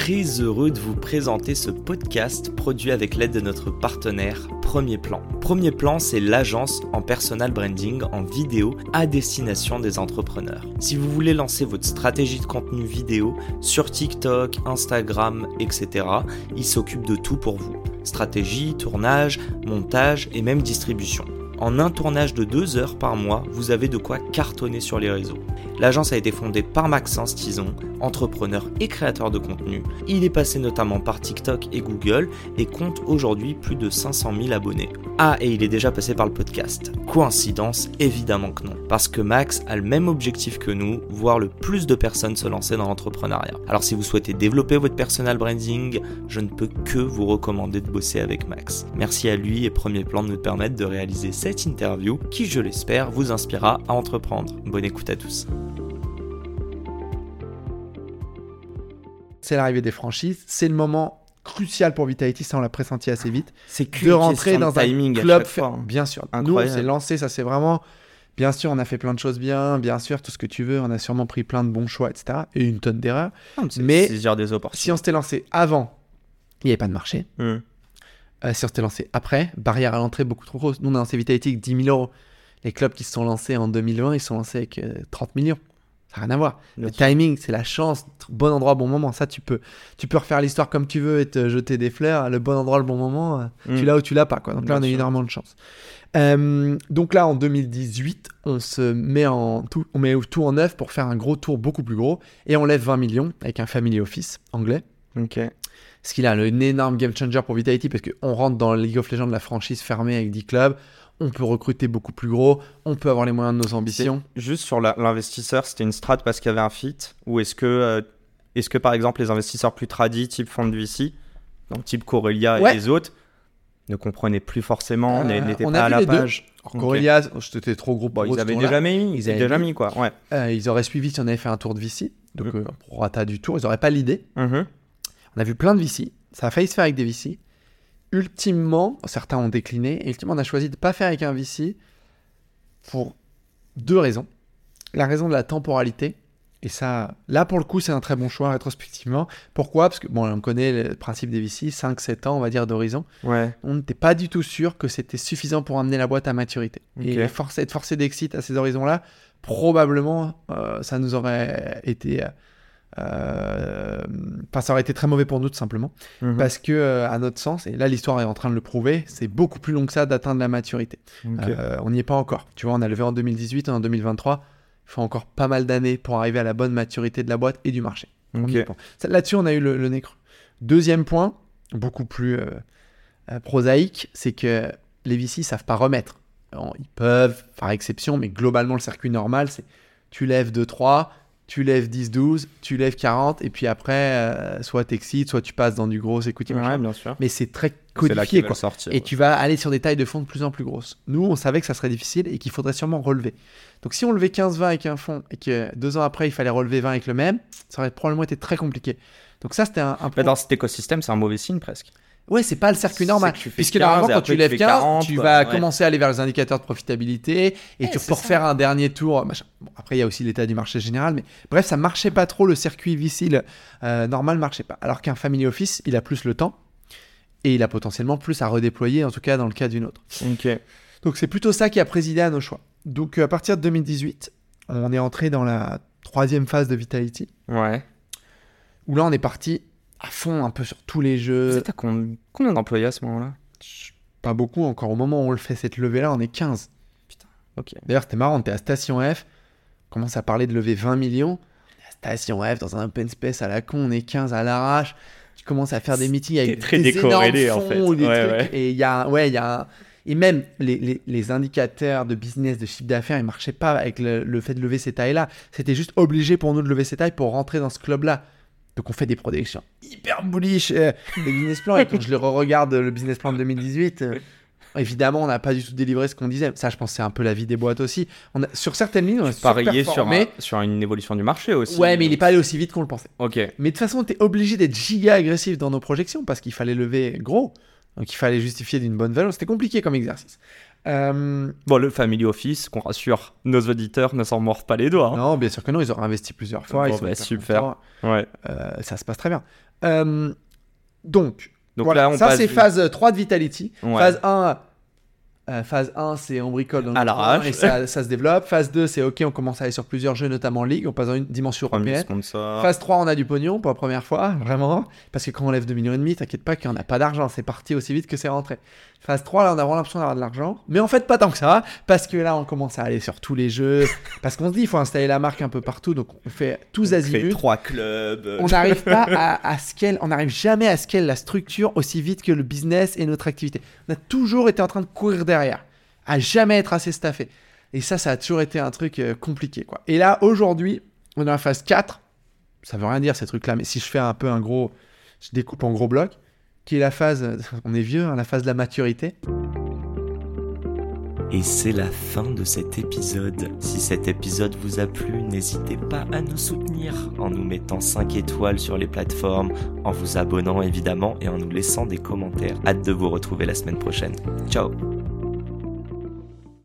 très heureux de vous présenter ce podcast produit avec l'aide de notre partenaire Premier Plan. Premier Plan, c'est l'agence en personal branding en vidéo à destination des entrepreneurs. Si vous voulez lancer votre stratégie de contenu vidéo sur TikTok, Instagram, etc., il s'occupe de tout pour vous. Stratégie, tournage, montage et même distribution. En un tournage de deux heures par mois, vous avez de quoi cartonner sur les réseaux. L'agence a été fondée par Maxence Tison, entrepreneur et créateur de contenu. Il est passé notamment par TikTok et Google et compte aujourd'hui plus de 500 000 abonnés. Ah, et il est déjà passé par le podcast. Coïncidence Évidemment que non. Parce que Max a le même objectif que nous, voir le plus de personnes se lancer dans l'entrepreneuriat. Alors si vous souhaitez développer votre personal branding, je ne peux que vous recommander de bosser avec Max. Merci à lui et Premier Plan de nous permettre de réaliser cette interview qui, je l'espère, vous inspirera à entreprendre. Bonne écoute à tous. C'est l'arrivée des franchises. C'est le moment crucial pour Vitality, ça on l'a pressenti assez vite. C'est de rentrer dans un timing club. fois. hein. Bien sûr. Incroyable. Nous, on s'est lancé, ça c'est vraiment. Bien sûr, on a fait plein de choses bien, bien sûr, tout ce que tu veux. On a sûrement pris plein de bons choix, etc. Et une tonne d'erreurs. Mais- genre des. Si on s'était lancé avant, il n'y avait pas de marché. Hmm. Euh, si on s'était lancé après, barrière à l'entrée beaucoup trop grosse. Nous, on a lancé Vitality avec 10 000 euros. Les clubs qui se sont lancés en 2020, ils se sont lancés avec euh, 30 millions. Ça n'a rien à voir. Bien le sûr. timing, c'est la chance, bon endroit, bon moment. Ça, tu peux, tu peux refaire l'histoire comme tu veux et te jeter des fleurs. Le bon endroit, le bon moment, euh, tu l'as ou tu l'as pas. Quoi. Donc là, on a sûr. énormément de chance. Euh, donc là, en 2018, on se met en tout, on met tout en œuvre pour faire un gros tour beaucoup plus gros et on lève 20 millions avec un family office anglais. Ok. Ce qu'il a un énorme game changer pour Vitality parce qu'on rentre dans League of Legends, la franchise fermée avec 10 clubs. On peut recruter beaucoup plus gros. On peut avoir les moyens de nos ambitions. Juste sur l'investisseur, c'était une strat parce qu'il y avait un fit Ou est-ce que, euh, est-ce que par exemple les investisseurs plus tradis, type fonds de VC, donc type Corelia Ouais. et les autres, ne comprenaient plus forcément, Euh, n'étaient on pas a à la les deux. page. Corelia, c'était trop gros eux, ils avaient déjà mis, Ils ils avaient déjà mis. mis quoi. Ouais. Euh, ils auraient suivi si on avait fait un tour de VC. Donc, Mm. euh, pour rata du tour, ils n'auraient pas l'idée. Mhm. On a vu plein de VC. Ça a failli se faire avec des VC. Ultimement, certains ont décliné. Et ultimement, on a choisi de ne pas faire avec un VC pour deux raisons. La raison de la temporalité. Et ça, là, pour le coup, c'est un très bon choix rétrospectivement. Pourquoi? Parce que, bon, on connaît le principe des VC, 5-7 ans, on va dire, d'horizon. Ouais. On n'était pas du tout sûr que c'était suffisant pour amener la boîte à maturité. Et forcer, être forcé d'exit à ces horizons-là, probablement, euh, ça nous aurait été. euh, Enfin, ça aurait été très mauvais pour nous, tout simplement. Mhm. Parce que, euh, à notre sens, et là, l'histoire est en train de le prouver, c'est beaucoup plus long que ça d'atteindre la maturité. Euh, on n'y est pas encore. Tu vois, on a levé en 2018, on est en 2023. Il faut encore pas mal d'années pour arriver à la bonne maturité de la boîte et du marché. Là-dessus, on a eu le, le nez creux. Deuxième point, beaucoup plus euh, euh, prosaïque, c'est que les VC savent pas remettre. Alors, ils peuvent faire exception, mais globalement, le circuit normal, c'est tu lèves 2-3, tu lèves 10-12, tu lèves 40, et puis après, euh, soit t'excites, soit tu passes dans du gros machin. Ouais, bien sûr. Mais c'est très C'est là codifié, quoi. sortir. Et tu vas aller sur des tailles de fonds de plus en plus grosses. Nous, on savait que ça serait difficile et qu'il faudrait sûrement relever. Donc, si on levait 15-20 avec un fonds et que deux ans après, il fallait relever 20 avec le même, ça aurait probablement été très compliqué. Donc, ça, c'était un, un dans cet écosystème, c'est un mauvais signe presque. Ouais, c'est pas le circuit normal. Tu Puisque 15, normalement, quand tu tu lèves fais 15, 40, tu vas Ouais. commencer à aller vers les indicateurs de profitabilité et tu pour faire un dernier tour. machin. Bon, après, il y a aussi l'état du marché général, mais bref, ça marchait pas trop. Le circuit VC le, euh, normal marchait pas. Alors qu'un family office, il a plus le temps et il a potentiellement plus à redéployer, en tout cas dans le cas d'une autre. Donc c'est plutôt ça qui a présidé à nos choix. Donc euh, à partir de 2018, on est entré dans la troisième phase de Vitality, Ouais. où là on est parti à fond un peu sur tous les Vous jeux. êtes à con- combien d'employés à ce moment-là? Pas beaucoup encore. Au moment où on le fait cette levée-là, on est 15. Ok. D'ailleurs c'était marrant, on était à Station F, on commence à parler de lever 20 millions. À Station F, dans un open space à la con, on est 15 à l'arrache. Tu commences à faire des meetings avec T'es très des décorrélé, en fait. des Ouais, trucs. ouais. Et il y a, ouais, il y a Et même les, les- les indicateurs de business, de chiffre d'affaires, ils marchaient pas avec le, le fait de lever ces tailles-là. C'était juste obligé pour nous de lever ces tailles pour rentrer dans ce club-là. Donc on fait des projections hyper bullish, euh, business plans, et quand je le re-regarde, le business plan de 2018, euh, évidemment, on n'a pas du tout délivré ce qu'on disait. Ça, je pense c'est un peu la vie des boîtes aussi. On a, sur certaines lignes, on a Parier sur, un- sur une évolution du marché aussi. Ouais, mais il n'est pas allé aussi vite qu'on le pensait. Ok. Mais de toute façon, tu es obligé d'être giga agressif dans nos projections parce qu'il fallait lever gros. Donc il fallait justifier d'une bonne valeur. C'était compliqué comme exercice. Euh, Bon, le Family Office, qu'on rassure, nos auditeurs ne s'en mordent pas les doigts. hein. Non, bien sûr que non, ils auraient investi plusieurs fois. Bon, ils bah, super. Ouais. Euh, ça se passe très bien. Euh, donc, Donc voilà, là, on ça passe c'est phase 3 de Vitality. Ouais. Phase 1, euh, phase 1 c'est on bricole dans le coin l'arrache. et ça, ça se développe. Phase 2, c'est ok, on commence à aller sur plusieurs jeux, notamment en Ligue, on passe dans une dimension européenne. Phase 3, on a du pognon pour la première fois, vraiment. Parce que quand on lève 2 millions et demi, t'inquiète pas qu'on n'a pas d'argent, c'est parti aussi vite que c'est rentré. Phase 3, là, on a vraiment l'impression d'avoir de l'argent. Mais en fait, pas tant que ça, parce que là, on commence à aller sur tous les jeux. parce qu'on se dit, il faut installer la marque un peu partout, donc on fait tous azimuts. trois clubs. On n'arrive pas à, à scale, on n'arrive jamais à scale la structure aussi vite que le business et notre activité. On a toujours été en train de courir derrière, à jamais être assez staffé. Et ça, ça a toujours été un truc euh, compliqué, quoi. Et là, aujourd'hui, on est la phase 4. Ça veut rien dire ces trucs-là, mais si je fais un peu un gros, je découpe en gros blocs, qui est la phase, on est vieux, hein, la phase de la maturité. Et c'est la fin de cet épisode. Si cet épisode vous a plu, n'hésitez pas à nous soutenir en nous mettant 5 étoiles sur les plateformes, en vous abonnant évidemment et en nous laissant des commentaires. Hâte de vous retrouver la semaine prochaine. Ciao